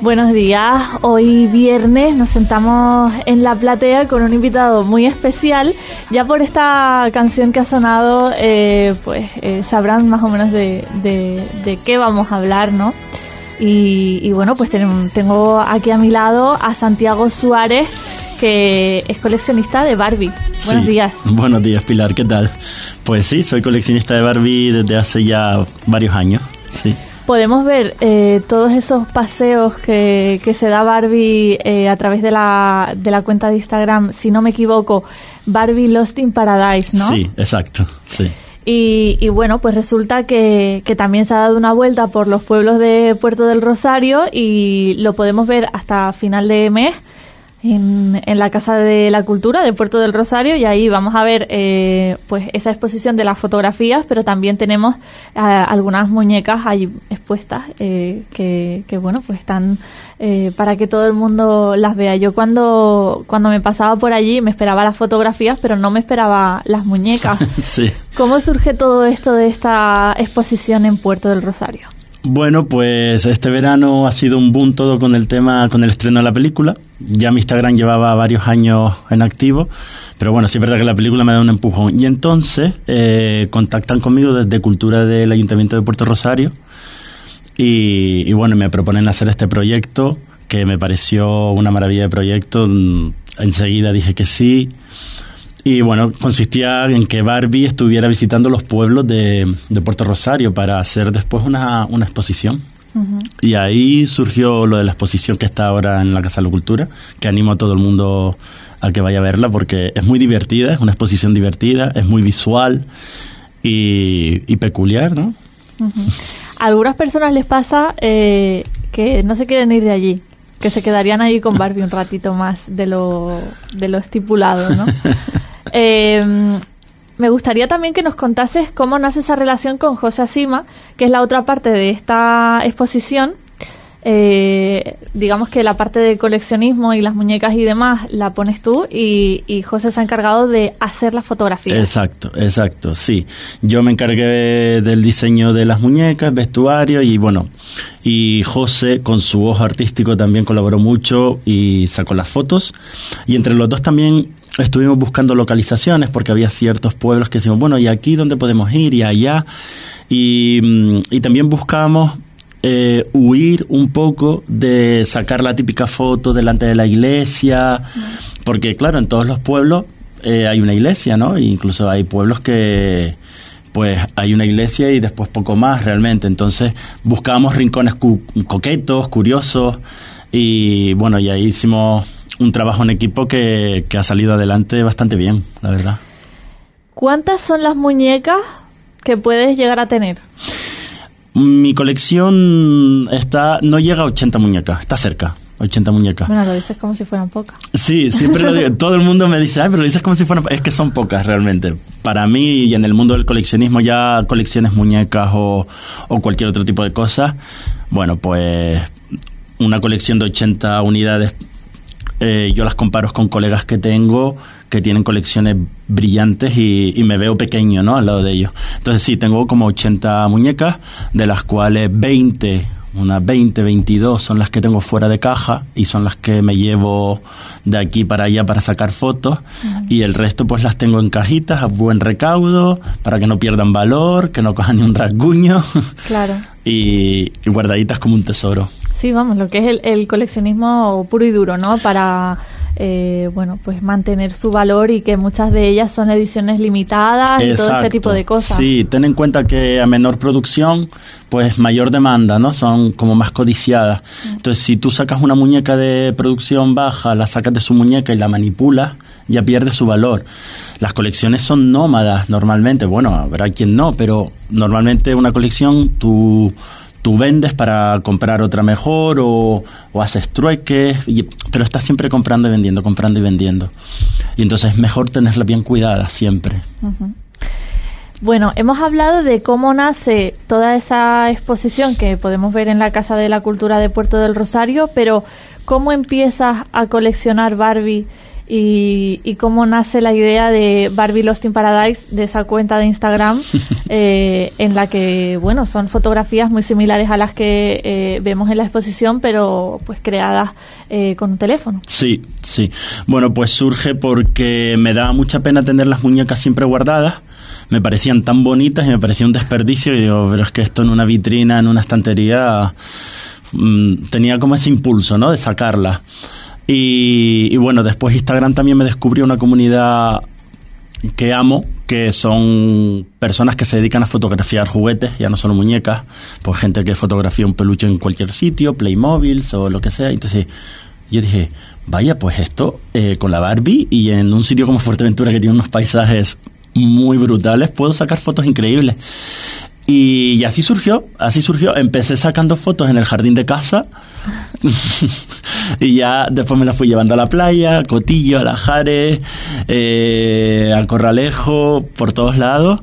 Buenos días, hoy viernes nos sentamos en la platea con un invitado muy especial. Ya por esta canción que ha sonado, eh, pues eh, sabrán más o menos de, de- qué vamos a hablar, ¿no? Y, bueno, pues tengo aquí a mi lado a Santiago Suárez, que es coleccionista de Barbie. Buenos Sí. días. Buenos días, Pilar, ¿qué tal? Pues sí, soy coleccionista de Barbie desde hace ya varios años. Sí, Podemos ver eh, todos esos paseos que, que se da Barbie eh, a través de la, de la cuenta de Instagram, si no me equivoco, Barbie Lost in Paradise, ¿no? sí, exacto, sí. Y, y bueno, pues resulta que, que también se ha dado una vuelta por los pueblos de Puerto del Rosario y lo podemos ver hasta final de mes en, en la Casa de la Cultura de Puerto del Rosario y ahí vamos a ver eh, pues esa exposición de las fotografías, pero también tenemos ah, algunas muñecas ahí expuestas eh, que, que bueno, pues están eh, para que todo el mundo las vea. Yo cuando, cuando me pasaba por allí me esperaba las fotografías, pero no me esperaba las muñecas. sí. ¿Cómo surge todo esto de esta exposición en Puerto del Rosario? Bueno, pues este verano ha sido un boom todo con el tema, con el estreno de la película. Ya mi Instagram llevaba varios años en activo, pero bueno, sí es verdad que la película me da un empujón. Y entonces eh, contactan conmigo desde Cultura del Ayuntamiento de Puerto Rosario y, bueno, me proponen hacer este proyecto que me pareció una maravilla de proyecto. Mm, Enseguida dije que sí. Y bueno, consistía en que Barbie estuviera visitando los pueblos de, de Puerto Rosario para hacer después una, una exposición. Y ahí surgió lo de la exposición que está ahora en la Casa de la Cultura, que animo a todo el mundo a que vaya a verla porque es muy divertida, es una exposición divertida, es muy visual y, y peculiar, ¿no? A algunas personas les pasa eh, que no se quieren ir de allí, que se quedarían ahí con Barbie un ratito más de lo, de lo estipulado, ¿no? Eh, me gustaría también que nos contases cómo nace esa relación con José Asima, que es la otra parte de esta exposición. Eh, digamos que la parte de coleccionismo y las muñecas y demás la pones tú y, y José se ha encargado de hacer las fotografías. Exacto, exacto, sí. Yo me encargué del diseño de las muñecas, vestuario y bueno, y José con su ojo artístico también colaboró mucho y sacó las fotos. Y entre los dos también estuvimos buscando localizaciones porque había ciertos pueblos que decimos, bueno, ¿y aquí dónde podemos ir? Y allá. Y, mm, y también buscamos eh, huir un poco de sacar la típica foto delante de la iglesia, porque claro, en todos los pueblos eh, hay una iglesia, ¿no? E incluso hay pueblos que pues hay una iglesia y después poco más realmente. Entonces buscábamos rincones cu- coquetos, curiosos y bueno, y ahí hicimos un trabajo en equipo que, que ha salido adelante bastante bien, la verdad. ¿Cuántas son las muñecas que puedes llegar a tener? Mi colección está no llega a 80 muñecas, está cerca, 80 muñecas. Bueno, lo dices como si fueran pocas. Sí, siempre lo digo. Todo el mundo me dice, ay, pero lo dices como si fueran... Es que son pocas realmente. Para mí y en el mundo del coleccionismo ya colecciones muñecas o, o cualquier otro tipo de cosas, bueno, pues una colección de 80 unidades, eh, yo las comparo con colegas que tengo que tienen colecciones brillantes y, y me veo pequeño, ¿no? Al lado de ellos. Entonces sí, tengo como 80 muñecas, de las cuales 20 unas 20, 22 son las que tengo fuera de caja y son las que me llevo de aquí para allá para sacar fotos y el resto pues las tengo en cajitas a buen recaudo para que no pierdan valor, que no cojan ni un rasguño Claro. y, y guardaditas como un tesoro. Sí, vamos, lo que es el, el coleccionismo puro y duro, ¿no? Para, eh, bueno, pues mantener su valor y que muchas de ellas son ediciones limitadas y todo este tipo de cosas. Sí, ten en cuenta que a menor producción, pues mayor demanda, ¿no? Son como más codiciadas. Entonces, si tú sacas una muñeca de producción baja, la sacas de su muñeca y la manipulas, ya pierde su valor. Las colecciones son nómadas normalmente. Bueno, habrá quien no, pero normalmente una colección tú tú vendes para comprar otra mejor o, o haces trueques, y- pero estás siempre comprando y vendiendo, comprando y vendiendo. Y entonces es mejor tenerla bien cuidada siempre. Bueno, hemos hablado de cómo nace toda esa exposición que podemos ver en la Casa de la Cultura de Puerto del Rosario, pero ¿cómo empiezas a coleccionar Barbie y, y cómo nace la idea de Barbie Lost in Paradise, de esa cuenta de Instagram, eh, en la que, bueno, son fotografías muy similares a las que eh, vemos en la exposición, pero pues creadas eh, con un teléfono. Sí, sí. Bueno, pues surge porque me daba mucha pena tener las muñecas siempre guardadas. Me parecían tan bonitas y me parecía un desperdicio. Y digo, pero es que esto en una vitrina, en una estantería, mm, tenía como ese impulso, ¿no? De sacarlas. Y, bueno, después Instagram también me descubrió una comunidad que amo, que son personas que se dedican a fotografiar juguetes, ya no solo muñecas, pues gente que fotografía un peluche en cualquier sitio, Playmobil o lo que sea. Entonces yo dije, vaya, pues esto eh, con la Barbie y en un sitio como Fuerteventura que tiene unos paisajes muy brutales, puedo sacar fotos increíbles. Y, así surgió, así surgió. Empecé sacando fotos en el jardín de casa y ya después me las fui llevando a la playa, a Cotillo, a La Jare, eh, a Corralejo, por todos lados.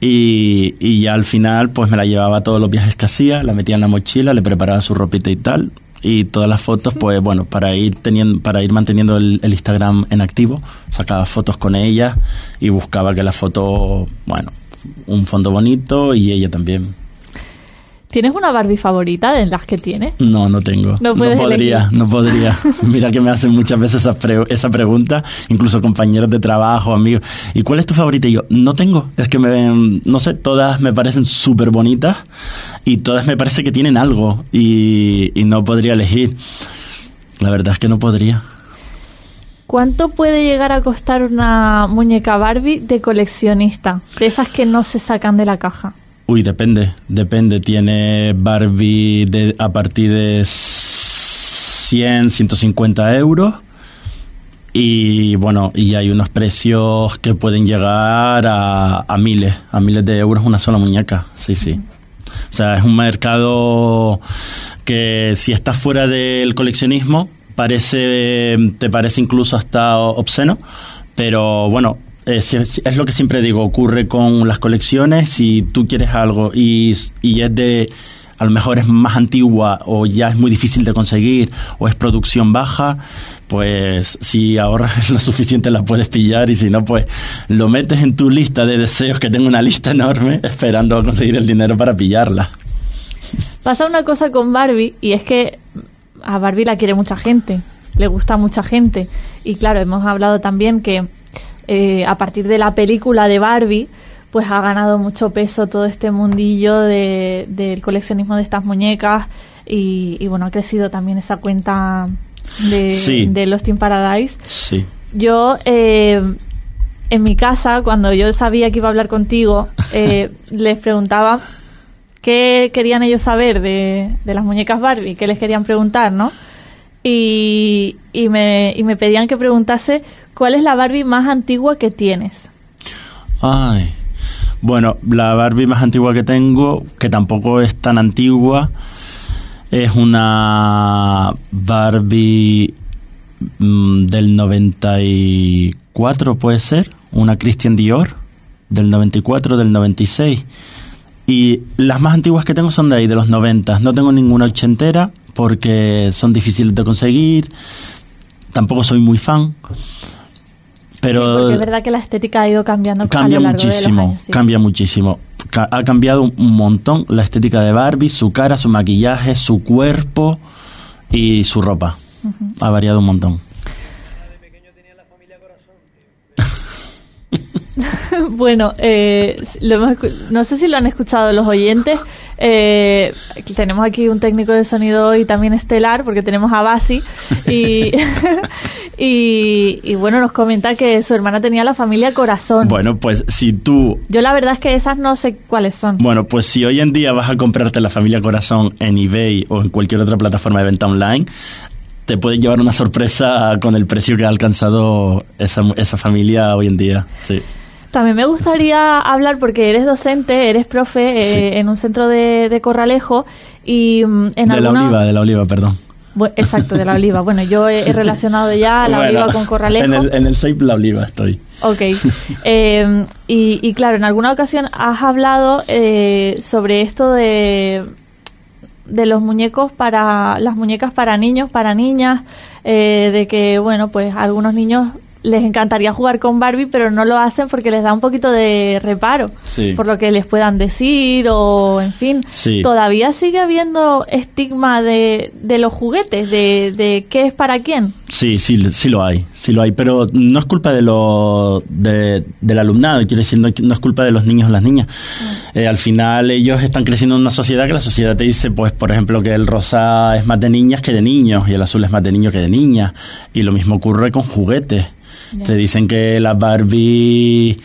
Y, y ya al final pues me la llevaba todos los viajes que hacía, la metía en la mochila, le preparaba su ropita y tal. Y todas las fotos, pues bueno, para ir teniendo, para ir manteniendo el Instagram en activo, sacaba fotos con ella y buscaba que la foto, bueno, un fondo bonito y ella también. ¿Tienes una Barbie favorita de las que tienes? No, no tengo. No podría, elegir. no podría. Mira que me hacen muchas veces esa, pre- esa pregunta, incluso compañeros de trabajo, amigos. ¿Y cuál es tu favorita? Y yo, no tengo. Es que me, no sé, todas me parecen súper bonitas y todas me parece que tienen algo y, y no podría elegir. La verdad es que no podría. ¿Cuánto puede llegar a costar una muñeca Barbie de coleccionista? De esas que no se sacan de la caja. Uy, depende, depende. Tiene Barbie de, a partir de 100, 150 euros. Y bueno, y hay unos precios que pueden llegar a, a miles, a miles de euros una sola muñeca. Sí, sí. O sea, es un mercado que si estás fuera del coleccionismo, parece, te parece incluso hasta obsceno, pero bueno, es, es lo que siempre digo, ocurre con las colecciones, si tú quieres algo y, y es de, a lo mejor es más antigua o ya es muy difícil de conseguir o es producción baja, pues si ahorras lo suficiente la puedes pillar y si no, pues lo metes en tu lista de deseos, que tengo una lista enorme, esperando a conseguir el dinero para pillarla. Pasa una cosa con Barbie y es que a Barbie la quiere mucha gente, le gusta a mucha gente. Y claro, hemos hablado también que eh, a partir de la película de Barbie, pues ha ganado mucho peso todo este mundillo de- del coleccionismo de estas muñecas y, y bueno, ha crecido también esa cuenta de, Sí. de Lost in Paradise. Sí. Yo, eh, en mi casa, cuando yo sabía que iba a hablar contigo, eh, les preguntaba qué querían ellos saber de, de las muñecas Barbie, qué les querían preguntar, ¿no? Y, y, me, y me pedían que preguntase cuál es la Barbie más antigua que tienes. Ay. Bueno, la Barbie más antigua que tengo, que tampoco es tan antigua, es una Barbie mm, del 94, puede ser, una Christian Dior del 94, del 96. Y las más antiguas que tengo son de ahí, de los 90. No tengo ninguna ochentera porque son difíciles de conseguir. Tampoco soy muy fan. Pero Sí, porque es verdad que la estética ha ido cambiando a cambia lo largo de los muchísimo, años, sí. cambia muchísimo. Ha cambiado un montón la estética de Barbie, su cara, su maquillaje, su cuerpo y su ropa. Ha variado un montón. bueno, eh, lo hemos no sé si lo han escuchado los oyentes. eh, tenemos aquí un técnico de sonido y también estelar, porque tenemos a Basi. Y, y, y bueno, nos comenta que su hermana tenía la familia Corazón. Bueno, pues si tú Yo la verdad es que esas no sé cuáles son. Bueno, pues si hoy en día vas a comprarte la familia Corazón en eBay o en cualquier otra plataforma de venta online, te puedes llevar una sorpresa con el precio que ha alcanzado esa, esa familia hoy en día. Sí. También me gustaría hablar, porque eres docente, eres profe eh, en un centro de, de Corralejo y mm, en de la oliva, de la oliva, perdón. Exacto, de la oliva. Bueno, yo he, relacionado ya la Bueno, oliva con Corralejo. En el, en el Sape La Oliva estoy. Ok. Eh, y, y claro, en alguna ocasión has hablado eh, sobre esto de, de los muñecos para las muñecas para niños, para niñas, eh, de que bueno, pues algunos niños les encantaría jugar con Barbie, pero no lo hacen porque les da un poquito de reparo Sí. por lo que les puedan decir o, en fin. Sí. Todavía sigue habiendo estigma de, de los juguetes, de, de qué es para quién. Sí, sí, sí lo hay, sí lo hay, pero no es culpa de lo, de- del alumnado, quiero decir, no, no es culpa de los niños o las niñas. Eh, al final ellos están creciendo en una sociedad que la sociedad te dice, pues, por ejemplo, que el rosa es más de niñas que de niños y el azul es más de niños que de niñas. Y lo mismo ocurre con juguetes. Te dicen que la Barbie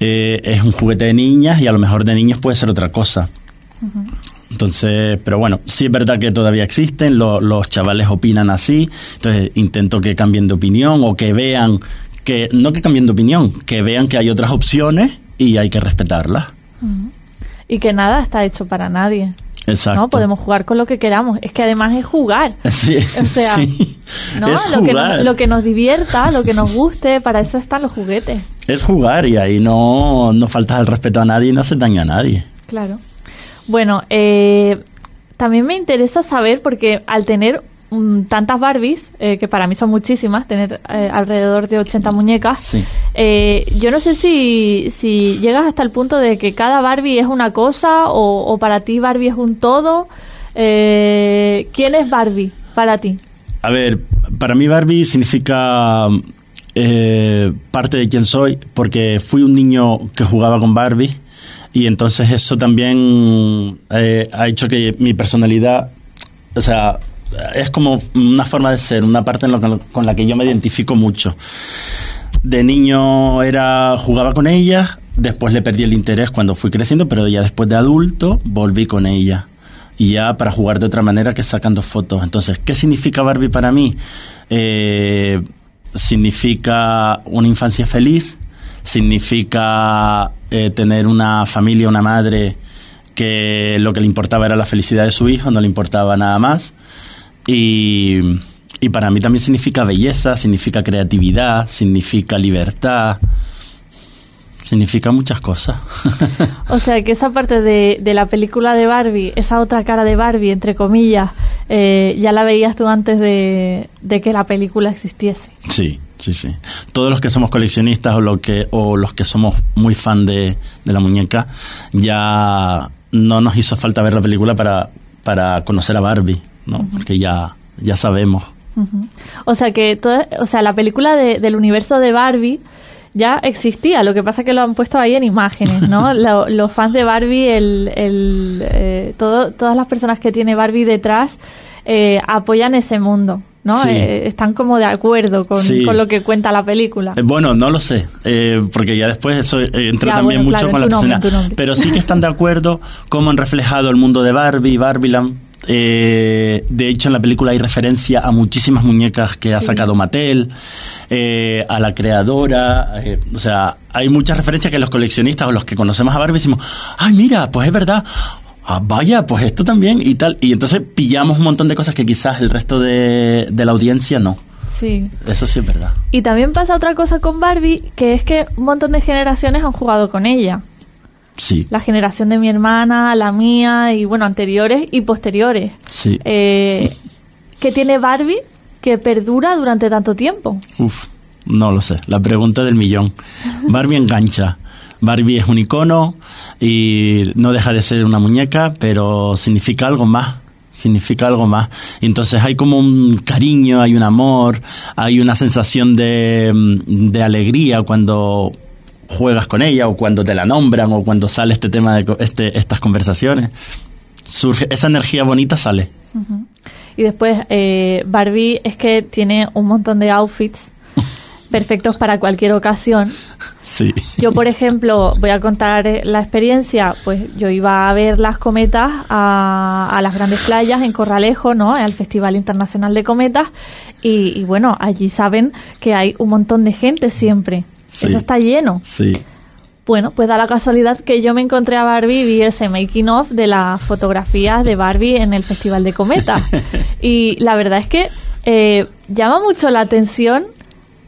eh, es un juguete de niñas y a lo mejor de niños puede ser otra cosa. Entonces, pero bueno, sí es verdad que todavía existen, lo- los chavales opinan así, entonces intento que cambien de opinión o que vean que, no que cambien de opinión, que vean que hay otras opciones y hay que respetarlas. Y que nada está hecho para nadie. Exacto. ¿no? Podemos jugar con lo que queramos. Es que además es jugar. Sí, O sea, sí. ¿no? es lo, que nos, lo que nos divierta, lo que nos guste, para eso están los juguetes. Es jugar y ahí no, no faltas el respeto a nadie y no hace daño a nadie. Claro. Bueno, eh, también me interesa saber, porque al tener tantas Barbies, eh, que para mí son muchísimas, tener eh, alrededor de 80 muñecas, Sí. eh, yo no sé si, si llegas hasta el punto de que cada Barbie es una cosa o, o para ti Barbie es un todo. ¿Quién es Barbie para ti? A ver, para mí Barbie significa parte de quien soy, porque fui un niño que jugaba con Barbie y entonces eso también ha hecho que mi personalidad, o sea, es como una forma de ser, una parte con la que yo me identifico mucho. De niño era jugaba con ella, después le perdí el interés cuando fui creciendo, pero ya después de adulto volví con ella. Y ya para jugar de otra manera que sacando fotos. Entonces, ¿qué significa Barbie para mí? Eh, significa una infancia feliz, significa eh, tener una familia, una madre que lo que le importaba era la felicidad de su hijo, no le importaba nada más. Y, y para mí también significa belleza, significa creatividad, significa libertad, significa muchas cosas. O sea, que esa parte de, de la película de Barbie, esa otra cara de Barbie, entre comillas, eh, ya la veías tú antes de, de que la película existiese. sí, sí, sí. Todos los que somos coleccionistas o, lo que, o los que somos muy fan de, de la muñeca, ya no nos hizo falta ver la película para, para conocer a Barbie, ¿no? Porque ya, ya sabemos. O sea, que toda, o sea, la película de- del universo de Barbie ya existía, lo que pasa es que lo han puesto ahí en imágenes, ¿no? Lo- los fans de Barbie, el, el, eh, todo, todas las personas que tiene Barbie detrás eh, apoyan ese mundo, ¿no? Sí. Eh, están como de acuerdo con, Sí. con lo que cuenta la película. Eh, Bueno, no lo sé, eh, porque ya después eso entra Ya, también bueno, mucho claro, con la nombre, persona. Pero sí que están de acuerdo cómo han reflejado el mundo de Barbie, Barbieland. Eh, de hecho, en la película hay referencia a muchísimas muñecas que ha sacado Mattel, eh, a la creadora. eh, o sea, hay muchas referencias que los coleccionistas o los que conocemos a Barbie decimos, ay, mira, pues es verdad. Ah, vaya, pues esto también y tal. Y entonces pillamos un montón de cosas que quizás el resto de, de la audiencia no. Sí. Eso sí es verdad. Y también pasa otra cosa con Barbie, que es que un montón de generaciones han jugado con ella. Sí. La generación de mi hermana, la mía y bueno, anteriores y posteriores. Sí. Eh, ¿Qué tiene Barbie que perdura durante tanto tiempo? Uf, no lo sé. La pregunta del millón. Barbie engancha. Barbie es un icono y no deja de ser una muñeca, pero significa algo más. Significa algo más. Entonces hay como un cariño, hay un amor, hay una sensación de, mm, de alegría cuando juegas con ella o cuando te la nombran o cuando sale este tema de este, estas conversaciones. Surge, esa energía bonita sale. Y después eh, Barbie es que tiene un montón de outfits perfectos para cualquier ocasión. Sí. Yo, por ejemplo, voy a contar la experiencia. Pues yo iba a ver las cometas a, a las grandes playas en Corralejo, ¿no? Al Festival Internacional de Cometas. Y, y bueno, allí saben que hay un montón de gente siempre. Sí. Eso está lleno. Sí. Bueno, pues da la casualidad que yo me encontré a Barbie y vi ese making of de las fotografías de Barbie en el Festival de Cometas. y la verdad es que eh, llama mucho la atención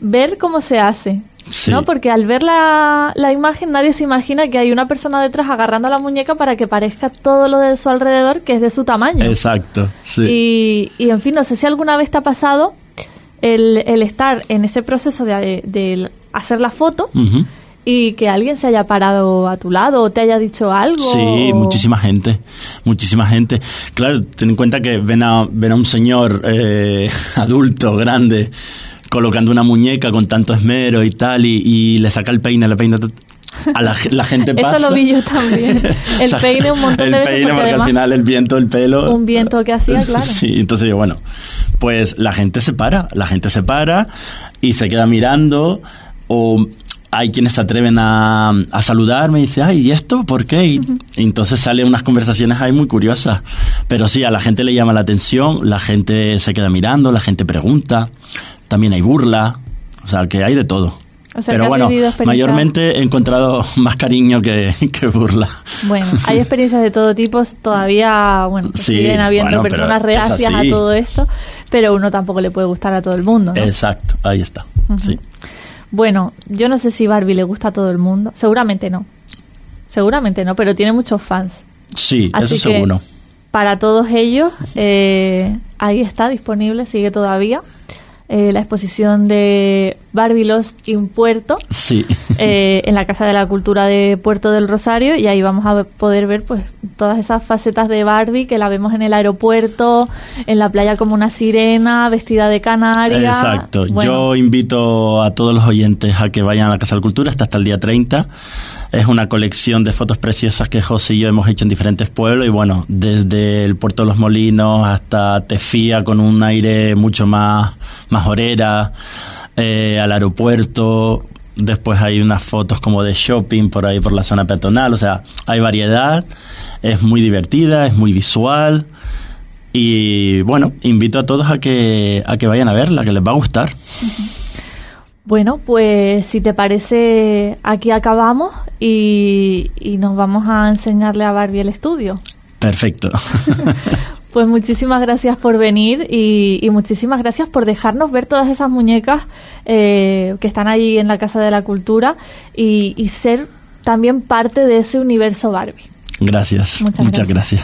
ver cómo se hace. Sí. ¿no? Porque al ver la, la imagen nadie se imagina que hay una persona detrás agarrando la muñeca para que parezca todo lo de su alrededor que es de su tamaño. Exacto. Sí. Y, y, en fin, no sé si alguna vez te ha pasado el, el estar en ese proceso de, de hacer la foto y que alguien se haya parado a tu lado o te haya dicho algo. Sí, o- muchísima gente, muchísima gente. Claro, ten en cuenta que ven a, ven a un señor eh, adulto, grande, colocando una muñeca con tanto esmero y tal, y, y le saca el peine, le peina... A la, ge- la gente Eso pasa. lo vi yo también. El O sea, peine un montón el de veces, peine, porque porque al final el viento, el pelo. un viento que hacía, claro. Sí, entonces digo, bueno, pues la gente se para, la gente se para y se queda mirando o hay quienes se atreven a, a saludarme y dice, ay, ¿y esto? ¿Por qué? Y, y entonces salen unas conversaciones ahí muy curiosas. Pero sí, a la gente le llama la atención, la gente se queda mirando, la gente pregunta, también hay burla, o sea, que hay de todo. O sea, Pero bueno, mayormente he encontrado más cariño que, que burla. Bueno, hay experiencias de todo tipo, todavía, bueno, pues Sí, siguen habiendo bueno, personas reacias a todo esto, pero uno tampoco le puede gustar a todo el mundo. ¿no? Exacto, ahí está. Sí. Bueno, yo no sé si Barbie le gusta a todo el mundo, seguramente no. Seguramente no, pero tiene muchos fans. Sí, Así eso que seguro. para todos ellos, eh, ahí está disponible, sigue todavía. eh, la exposición de Barbie Lost in Puerto Sí. eh, en la Casa de la Cultura de Puerto del Rosario y ahí vamos a poder ver pues todas esas facetas de Barbie que la vemos en el aeropuerto, en la playa como una sirena, vestida de canaria. Exacto. Bueno, Yo invito a todos los oyentes a que vayan a la Casa de la Cultura, está hasta el día 30. Es una colección de fotos preciosas que José y yo hemos hecho en diferentes pueblos y bueno, desde el Puerto de los Molinos hasta Tefía con un aire mucho más, más orera, eh, al aeropuerto. Después hay unas fotos como de shopping por ahí por la zona peatonal, o sea, hay variedad, es muy divertida, es muy visual. Y bueno, invito a todos a que, a que vayan a verla, que les va a gustar. Bueno, pues si te parece, aquí acabamos y, y nos vamos a enseñarle a Barbie el estudio. Perfecto. Pues muchísimas gracias por venir y, y muchísimas gracias por dejarnos ver todas esas muñecas eh, que están ahí en la Casa de la Cultura y, y ser también parte de ese universo Barbie. Gracias. Muchas Muchas gracias.